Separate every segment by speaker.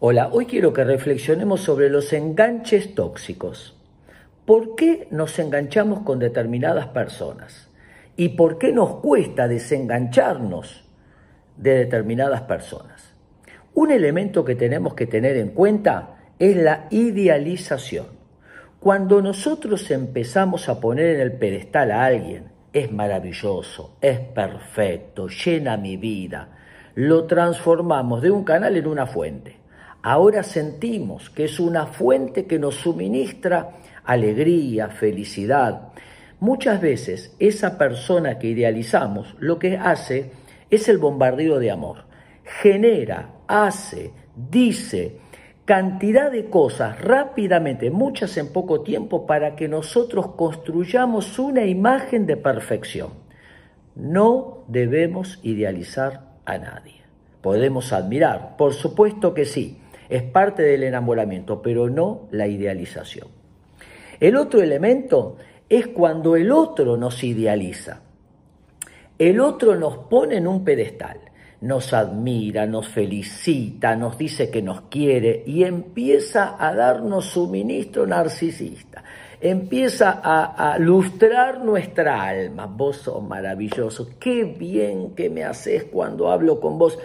Speaker 1: Hola, hoy quiero que reflexionemos sobre los enganches tóxicos. ¿Por qué nos enganchamos con determinadas personas? ¿Y por qué nos cuesta desengancharnos de determinadas personas? Un elemento que tenemos que tener en cuenta es la idealización. Cuando nosotros empezamos a poner en el pedestal a alguien, es maravilloso, es perfecto, llena mi vida, lo transformamos de un canal en una fuente ahora sentimos que es una fuente que nos suministra alegría, felicidad. Muchas veces esa persona que idealizamos lo que hace es el bombardeo de amor. Genera, hace, dice cantidad de cosas rápidamente, muchas en poco tiempo, para que nosotros construyamos una imagen de perfección. No debemos idealizar a nadie. Podemos admirar, por supuesto que sí, es parte del enamoramiento, pero no la idealización. El otro elemento es cuando el otro nos idealiza. El otro nos pone en un pedestal, nos admira, nos felicita, nos dice que nos quiere y empieza a darnos suministro narcisista. Empieza a, a lustrar nuestra alma. Vos sos maravilloso. Qué bien que me haces cuando hablo con vos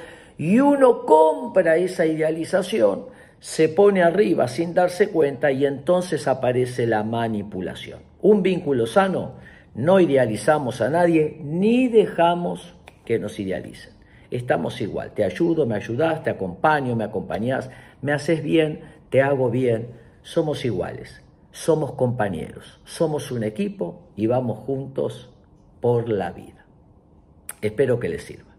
Speaker 1: y uno compra esa idealización, se pone arriba sin darse cuenta y entonces aparece la manipulación. Un vínculo sano, no idealizamos a nadie ni dejamos que nos idealicen. Estamos igual, te ayudo, me ayudas, te acompaño, me acompañás, me haces bien, te hago bien, somos iguales, somos compañeros, somos un equipo y vamos juntos por la vida. Espero que les sirva.